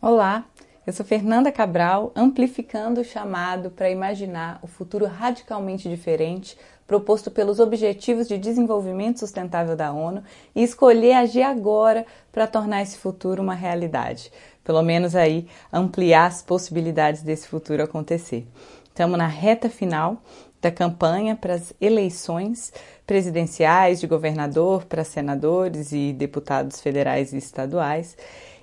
Olá, eu sou Fernanda Cabral, amplificando o chamado para imaginar o futuro radicalmente diferente proposto pelos Objetivos de Desenvolvimento Sustentável da ONU e escolher agir agora para tornar esse futuro uma realidade. Pelo menos aí ampliar as possibilidades desse futuro acontecer. Estamos na reta final da campanha para as eleições presidenciais de governador, para senadores e deputados federais e estaduais.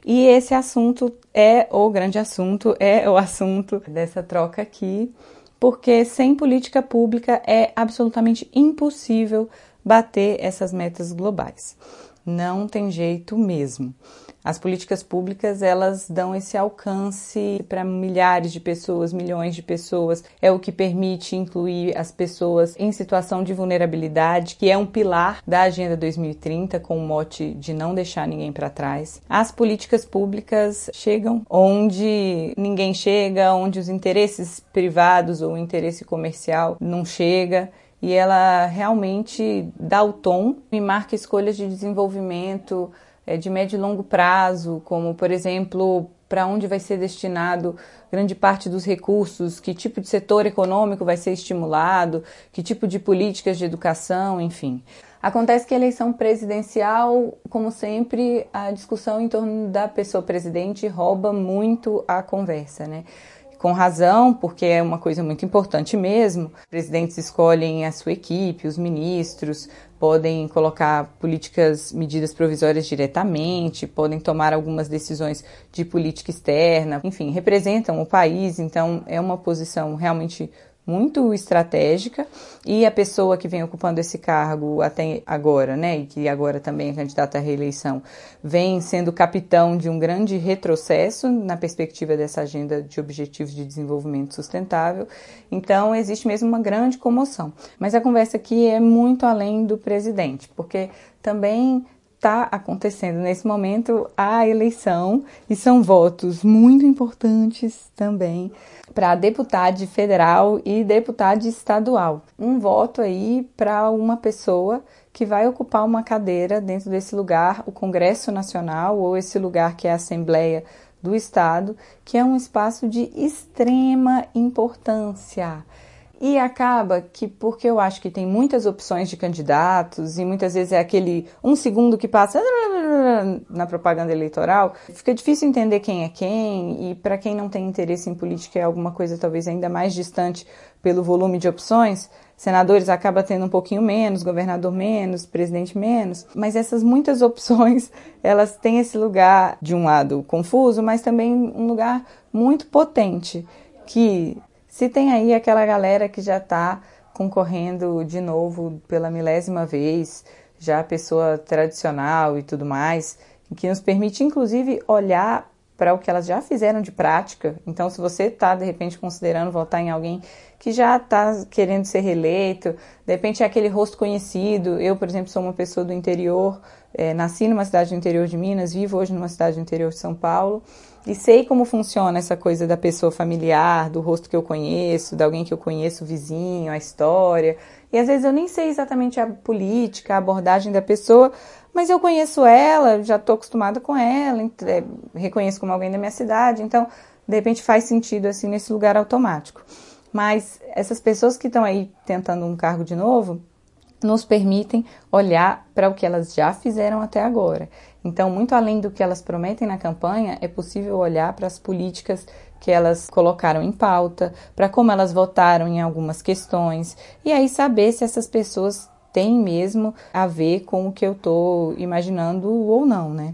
E esse assunto é o grande assunto, é o assunto dessa troca aqui, porque sem política pública é absolutamente impossível bater essas metas globais. Não tem jeito mesmo. As políticas públicas, elas dão esse alcance para milhares de pessoas, milhões de pessoas. É o que permite incluir as pessoas em situação de vulnerabilidade, que é um pilar da Agenda 2030, com o mote de não deixar ninguém para trás. As políticas públicas chegam onde ninguém chega, onde os interesses privados ou o interesse comercial não chega e ela realmente dá o tom e marca escolhas de desenvolvimento de médio e longo prazo, como, por exemplo, para onde vai ser destinado grande parte dos recursos, que tipo de setor econômico vai ser estimulado, que tipo de políticas de educação, enfim. Acontece que a eleição presidencial, como sempre, a discussão em torno da pessoa presidente rouba muito a conversa, né? Com razão, porque é uma coisa muito importante mesmo. Presidentes escolhem a sua equipe, os ministros, podem colocar políticas, medidas provisórias diretamente, podem tomar algumas decisões de política externa, enfim, representam o país, então é uma posição realmente muito estratégica e a pessoa que vem ocupando esse cargo até agora, né, e que agora também é candidata à reeleição, vem sendo capitão de um grande retrocesso na perspectiva dessa agenda de objetivos de desenvolvimento sustentável. Então, existe mesmo uma grande comoção. Mas a conversa aqui é muito além do presidente, porque também está acontecendo nesse momento a eleição e são votos muito importantes também para deputado federal e deputado estadual. Um voto aí para uma pessoa que vai ocupar uma cadeira dentro desse lugar, o Congresso Nacional ou esse lugar que é a Assembleia do Estado, que é um espaço de extrema importância. E acaba que, porque eu acho que tem muitas opções de candidatos e muitas vezes é aquele um segundo que passa na propaganda eleitoral, fica difícil entender quem é quem e para quem não tem interesse em política é alguma coisa talvez ainda mais distante pelo volume de opções. Senadores acaba tendo um pouquinho menos, governador menos, presidente menos, mas essas muitas opções, elas têm esse lugar de um lado confuso, mas também um lugar muito potente que se tem aí aquela galera que já está concorrendo de novo pela milésima vez, já pessoa tradicional e tudo mais, que nos permite inclusive olhar para o que elas já fizeram de prática. Então, se você está de repente considerando votar em alguém que já está querendo ser reeleito, de repente é aquele rosto conhecido. Eu, por exemplo, sou uma pessoa do interior, é, nasci numa cidade do interior de Minas, vivo hoje numa cidade do interior de São Paulo e sei como funciona essa coisa da pessoa familiar, do rosto que eu conheço, de alguém que eu conheço, vizinho, a história. E às vezes eu nem sei exatamente a política, a abordagem da pessoa, mas eu conheço ela, já estou acostumada com ela, é, reconheço como alguém da minha cidade, então de repente faz sentido assim nesse lugar automático. Mas essas pessoas que estão aí tentando um cargo de novo, nos permitem olhar para o que elas já fizeram até agora. Então, muito além do que elas prometem na campanha, é possível olhar para as políticas que elas colocaram em pauta, para como elas votaram em algumas questões, e aí saber se essas pessoas têm mesmo a ver com o que eu estou imaginando ou não, né?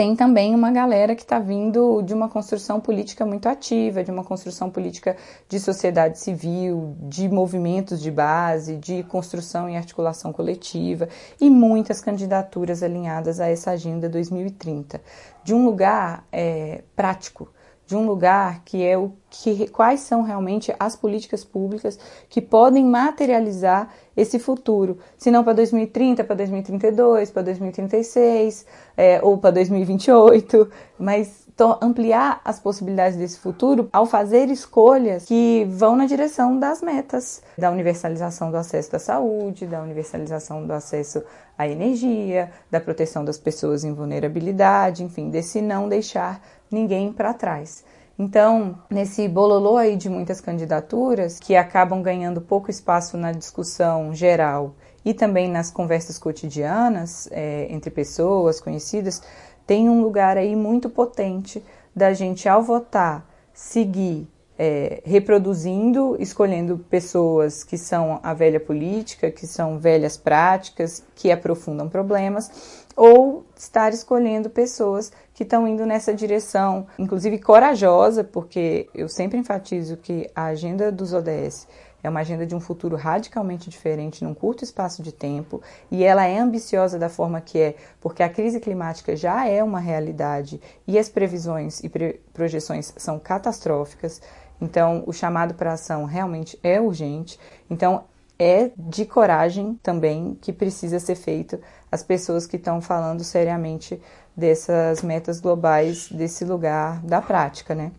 Tem também uma galera que está vindo de uma construção política muito ativa, de uma construção política de sociedade civil, de movimentos de base, de construção e articulação coletiva e muitas candidaturas alinhadas a essa Agenda 2030, de um lugar é, prático de um lugar que é o que quais são realmente as políticas públicas que podem materializar esse futuro, se não para 2030, para 2032, para 2036 é, ou para 2028, mas ampliar as possibilidades desse futuro ao fazer escolhas que vão na direção das metas, da universalização do acesso à saúde, da universalização do acesso à energia, da proteção das pessoas em vulnerabilidade, enfim, desse não deixar ninguém para trás. Então, nesse bololô aí de muitas candidaturas que acabam ganhando pouco espaço na discussão geral e também nas conversas cotidianas é, entre pessoas conhecidas, tem um lugar aí muito potente da gente, ao votar, seguir é, reproduzindo, escolhendo pessoas que são a velha política, que são velhas práticas, que aprofundam problemas, ou estar escolhendo pessoas que estão indo nessa direção, inclusive corajosa, porque eu sempre enfatizo que a agenda dos ODS é uma agenda de um futuro radicalmente diferente num curto espaço de tempo e ela é ambiciosa da forma que é, porque a crise climática já é uma realidade e as previsões e pre projeções são catastróficas. Então, o chamado para ação realmente é urgente. Então, é de coragem também que precisa ser feito as pessoas que estão falando seriamente dessas metas globais, desse lugar da prática, né?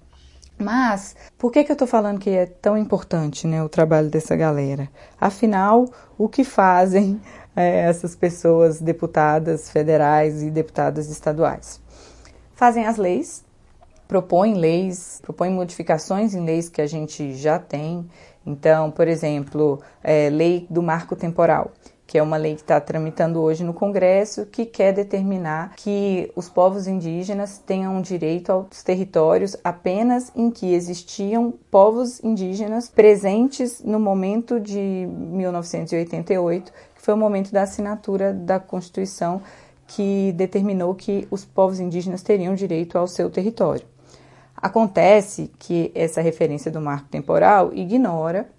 Mas por que, que eu estou falando que é tão importante né, o trabalho dessa galera? Afinal, o que fazem é, essas pessoas, deputadas federais e deputadas estaduais? Fazem as leis, propõem leis, propõem modificações em leis que a gente já tem. Então, por exemplo, é, lei do marco temporal que é uma lei que está tramitando hoje no Congresso, que quer determinar que os povos indígenas tenham direito aos territórios apenas em que existiam povos indígenas presentes no momento de 1988, que foi o momento da assinatura da Constituição que determinou que os povos indígenas teriam direito ao seu território. Acontece que essa referência do marco temporal ignora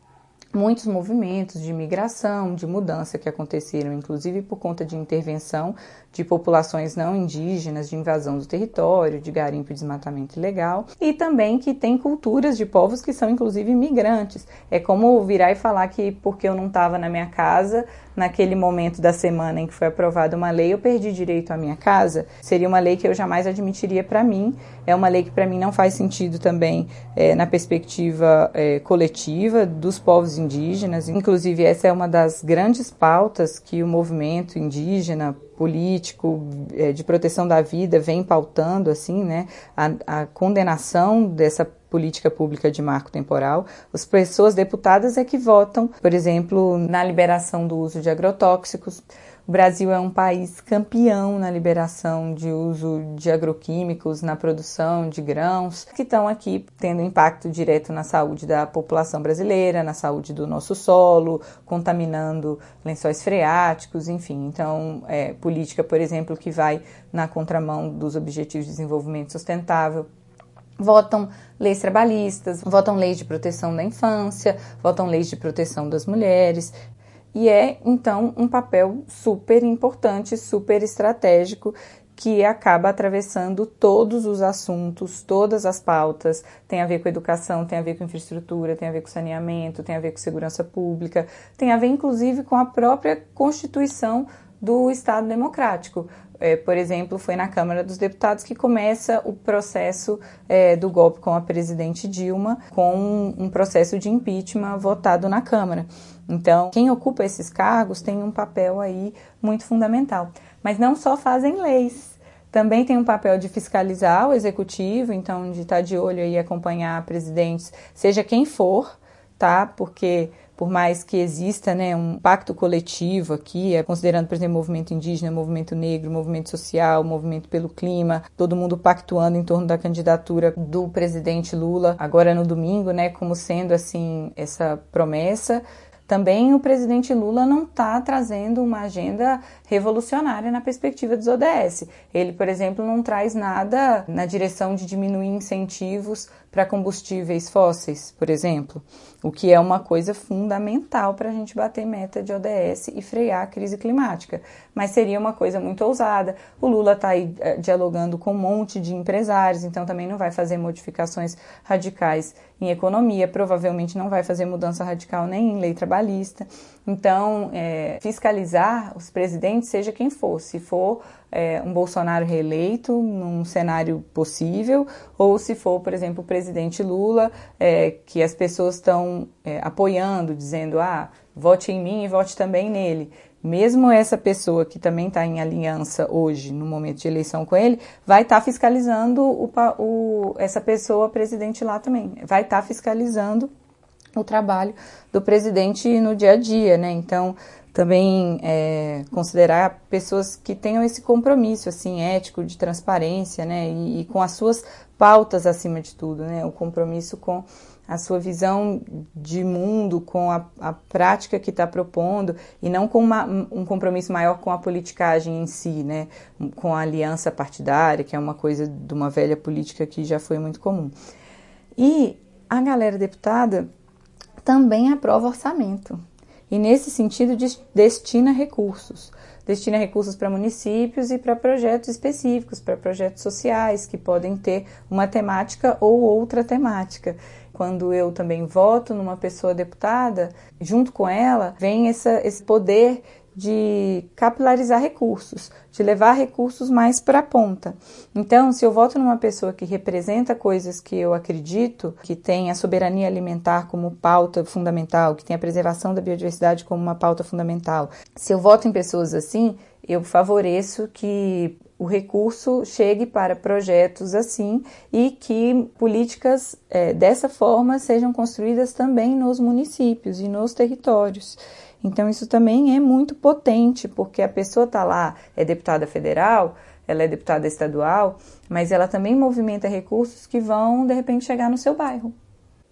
muitos movimentos de migração, de mudança que aconteceram, inclusive por conta de intervenção de populações não indígenas, de invasão do território, de garimpo e desmatamento ilegal, e também que tem culturas de povos que são inclusive migrantes. É como virar e falar que porque eu não estava na minha casa naquele momento da semana em que foi aprovada uma lei, eu perdi direito à minha casa. Seria uma lei que eu jamais admitiria para mim. É uma lei que para mim não faz sentido também é, na perspectiva é, coletiva dos povos indígenas. Inclusive, essa é uma das grandes pautas que o movimento indígena político é, de proteção da vida vem pautando assim, né, a, a condenação dessa política pública de marco temporal. As pessoas deputadas é que votam, por exemplo, na liberação do uso de agrotóxicos. O Brasil é um país campeão na liberação de uso de agroquímicos na produção de grãos, que estão aqui tendo impacto direto na saúde da população brasileira, na saúde do nosso solo, contaminando lençóis freáticos, enfim. Então, é, política, por exemplo, que vai na contramão dos Objetivos de Desenvolvimento Sustentável, votam leis trabalhistas, votam leis de proteção da infância, votam leis de proteção das mulheres. E é, então, um papel super importante, super estratégico que acaba atravessando todos os assuntos, todas as pautas. Tem a ver com educação, tem a ver com infraestrutura, tem a ver com saneamento, tem a ver com segurança pública, tem a ver inclusive com a própria Constituição do Estado Democrático. É, por exemplo, foi na Câmara dos Deputados que começa o processo é, do golpe com a presidente Dilma, com um, processo de impeachment votado na Câmara. Então, quem ocupa esses cargos tem um papel aí muito fundamental. Mas não só fazem leis, também tem um papel de fiscalizar o executivo, então de estar de olho e acompanhar presidentes, seja quem for, tá? Porque por mais que exista né, um pacto coletivo aqui, é, considerando, por exemplo, movimento indígena, movimento negro, movimento social, movimento pelo clima, todo mundo pactuando em torno da candidatura do presidente Lula, agora no domingo, né, como sendo assim essa promessa também o presidente Lula não está trazendo uma agenda revolucionária na perspectiva dos ODS. Ele, por exemplo, não traz nada na direção de diminuir incentivos para combustíveis fósseis, por exemplo, o que é uma coisa fundamental para a gente bater meta de ODS e frear a crise climática. Mas seria uma coisa muito ousada. O Lula está aí eh, dialogando com um monte de empresários, então também não vai fazer modificações radicais em economia, provavelmente não vai fazer mudança radical nem em lei trabalhista. Então, é, fiscalizar os presidentes, seja quem for, se for é, um Bolsonaro reeleito num cenário possível, ou se for, por exemplo, o presidente Lula, é, que as pessoas estão é, apoiando, dizendo, ah, vote em mim e vote também nele mesmo essa pessoa que também está em aliança hoje, no momento de eleição com ele, vai estar tá fiscalizando o, o, essa pessoa presidente lá também. Vai estar tá fiscalizando o trabalho do presidente no dia a dia, né? Então, também é, considerar pessoas que tenham esse compromisso, assim, ético, de transparência, né? E, e com as suas pautas acima de tudo, né? O compromisso com a sua visão de mundo com a, a prática que está propondo e não com uma, um compromisso maior com a politicagem em si, né? com a aliança partidária, que é uma coisa de uma velha política que já foi muito comum. E a galera deputada também aprova orçamento. E nesse sentido destina recursos. Destina recursos para municípios e para projetos específicos, para projetos sociais que podem ter uma temática ou outra temática quando eu também voto numa pessoa deputada, junto com ela vem essa, esse poder de capilarizar recursos, de levar recursos mais para a ponta. Então, se eu voto numa pessoa que representa coisas que eu acredito, que tem a soberania alimentar como pauta fundamental, que tem a preservação da biodiversidade como uma pauta fundamental, se eu voto em pessoas assim, eu favoreço que o recurso chegue para projetos assim e que políticas é, dessa forma sejam construídas também nos municípios e nos territórios. Então, isso também é muito potente, porque a pessoa está lá, é deputada federal, ela é deputada estadual, mas ela também movimenta recursos que vão, de repente, chegar no seu bairro.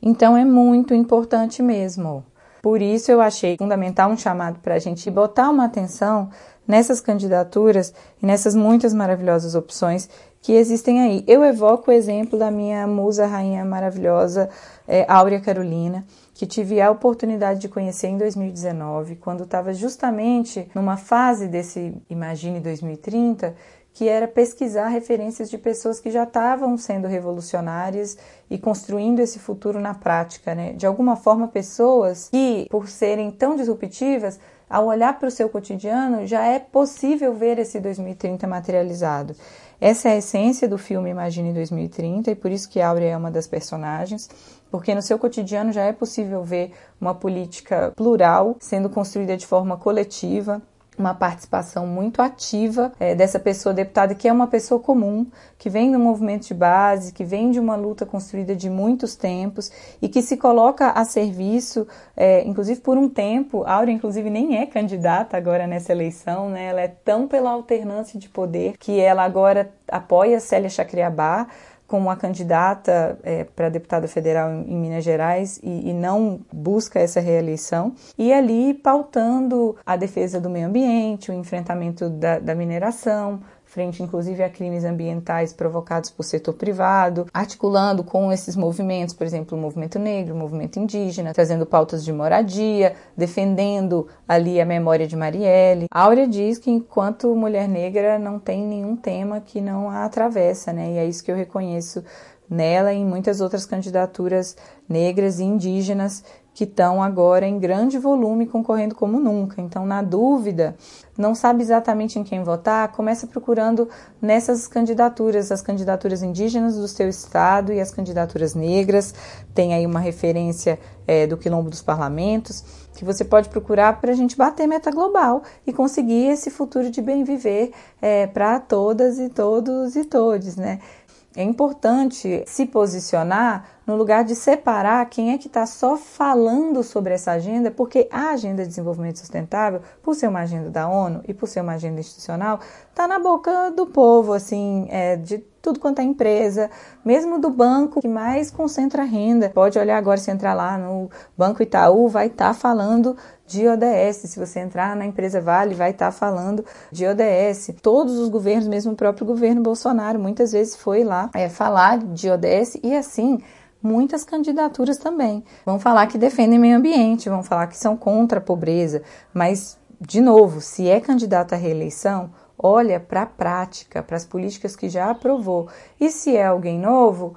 Então, é muito importante mesmo. Por isso, eu achei fundamental um chamado para a gente botar uma atenção nessas candidaturas e nessas muitas maravilhosas opções que existem aí. Eu evoco o exemplo da minha musa rainha maravilhosa, é, Áurea Carolina, que tive a oportunidade de conhecer em 2019, quando estava justamente numa fase desse Imagine 2030, que era pesquisar referências de pessoas que já estavam sendo revolucionárias e construindo esse futuro na prática, né? De alguma forma, pessoas que, por serem tão disruptivas, ao olhar para o seu cotidiano, já é possível ver esse 2030 materializado. Essa é a essência do filme Imagine 2030 e por isso que Áurea é uma das personagens, porque no seu cotidiano já é possível ver uma política plural sendo construída de forma coletiva, uma participação muito ativa é, dessa pessoa deputada, que é uma pessoa comum, que vem do movimento de base, que vem de uma luta construída de muitos tempos e que se coloca a serviço, é, inclusive por um tempo. Áurea, inclusive, nem é candidata agora nessa eleição, né? Ela é tão pela alternância de poder que ela agora apoia Célia Chacriabá como uma candidata é, para deputada federal em, em Minas Gerais e, e, não busca essa reeleição, e ali pautando a defesa do meio ambiente, o enfrentamento da, da mineração, frente inclusive a crimes ambientais provocados por setor privado, articulando com esses movimentos, por exemplo, o movimento negro, o movimento indígena, trazendo pautas de moradia, defendendo ali a memória de Marielle. A Áurea diz que enquanto mulher negra não tem nenhum tema que não a atravessa, né? E é isso que eu reconheço nela e em muitas outras candidaturas negras e indígenas que estão agora em grande volume concorrendo como nunca. Então, na dúvida, não sabe exatamente em quem votar, começa procurando nessas candidaturas, as candidaturas indígenas do seu estado e as candidaturas negras. Tem aí uma referência é, do Quilombo dos Parlamentos, que você pode procurar para a gente bater meta global e conseguir esse futuro de bem viver é, para todas e todos e todes, né? É importante se posicionar no lugar de separar quem é que está só falando sobre essa agenda, porque a agenda de desenvolvimento sustentável, por ser uma agenda da ONU e por ser uma agenda institucional, está na boca do povo, assim, é, de tudo quanto é empresa, mesmo do banco que mais concentra renda. Pode olhar agora, se entrar lá no Banco Itaú, vai estar tá falando de ODS. Se você entrar na empresa Vale, vai estar tá falando de ODS. Todos os governos, mesmo o próprio governo Bolsonaro, muitas vezes foi lá é, falar de ODS e assim muitas candidaturas também. Vão falar que defendem meio ambiente, vão falar que são contra a pobreza, mas, de novo, se é candidato à reeleição, olha para a prática, para as políticas que já aprovou. E se é alguém novo,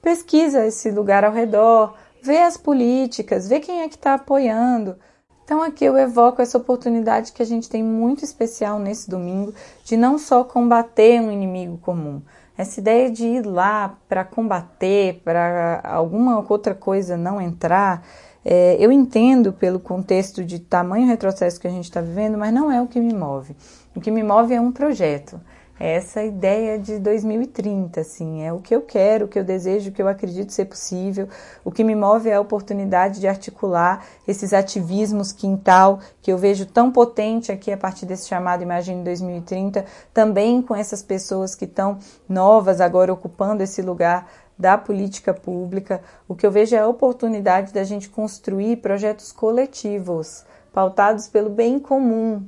pesquisa esse lugar ao redor, vê as políticas, vê quem é que está apoiando. Então aqui eu evoco essa oportunidade que a gente tem muito especial nesse domingo de não só combater um inimigo comum, essa ideia de ir lá para combater, para alguma outra coisa não entrar, é, eu entendo pelo contexto de tamanho retrocesso que a gente está vivendo, mas não é o que me move. O que me move é um projeto essa ideia de 2030, assim, é o que eu quero, o que eu desejo, o que eu acredito ser possível. O que me move é a oportunidade de articular esses ativismos quintal que eu vejo tão potente aqui a partir desse chamado Imagine 2030, também com essas pessoas que estão novas agora ocupando esse lugar da política pública. O que eu vejo é a oportunidade da gente construir projetos coletivos, pautados pelo bem comum.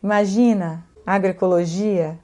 Imagina agroecologia,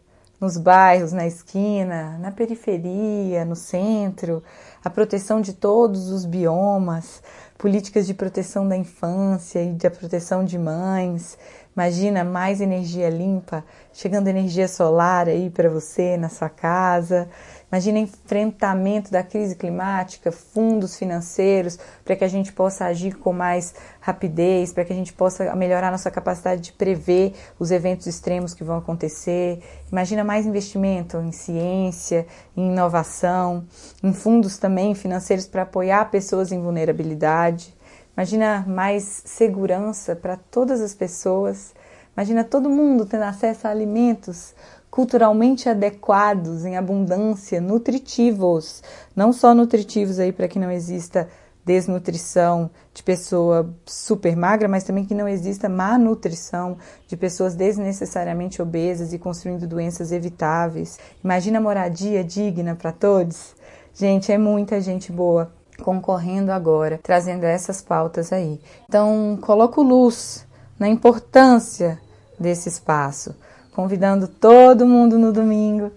nos bairros, na esquina, na periferia, no centro, a proteção de todos os biomas, políticas de proteção da infância e da proteção de mães. Imagina mais energia limpa, chegando energia solar aí para você na sua casa. Imagina enfrentamento da crise climática, fundos financeiros para que a gente possa agir com mais rapidez, para que a gente possa melhorar nossa capacidade de prever os eventos extremos que vão acontecer. Imagina mais investimento em ciência, em inovação, em fundos também financeiros para apoiar pessoas em vulnerabilidade. Imagina mais segurança para todas as pessoas. Imagina todo mundo tendo acesso a alimentos culturalmente adequados, em abundância, nutritivos, não só nutritivos aí para que não exista desnutrição de pessoa super magra, mas também que não exista má nutrição de pessoas desnecessariamente obesas e construindo doenças evitáveis. Imagina moradia digna para todos. Gente, é muita gente boa concorrendo agora, trazendo essas pautas aí. Então, coloco luz na importância desse espaço convidando todo mundo no domingo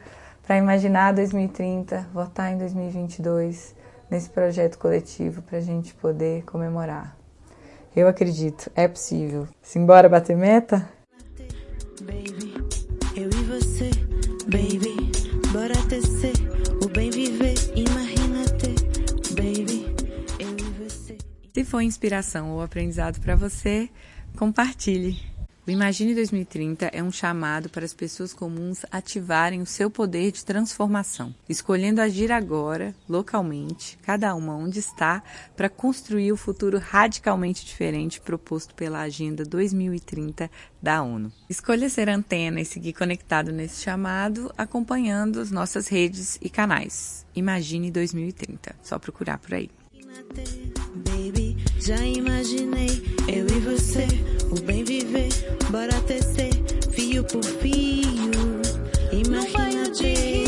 para imaginar 2030, votar em 2022 nesse projeto coletivo para a gente poder comemorar. Eu acredito, é possível. Simbora bater meta? Baby, eu e você, baby, bora tecer o bem viver, imagina ter, baby, eu e você. Se foi inspiração ou aprendizado para você, compartilhe. O Imagine 2030 é um chamado para as pessoas comuns ativarem o seu poder de transformação, escolhendo agir agora, localmente, cada uma onde está, para construir o futuro radicalmente diferente proposto pela Agenda 2030 da ONU. Escolha ser antena e seguir conectado nesse chamado, acompanhando as nossas redes e canais. Imagine 2030. Só procurar por aí. Baby, já imaginei eu e você, o bem viver, bora tecer fio por fio. Imagina ter, eu e você.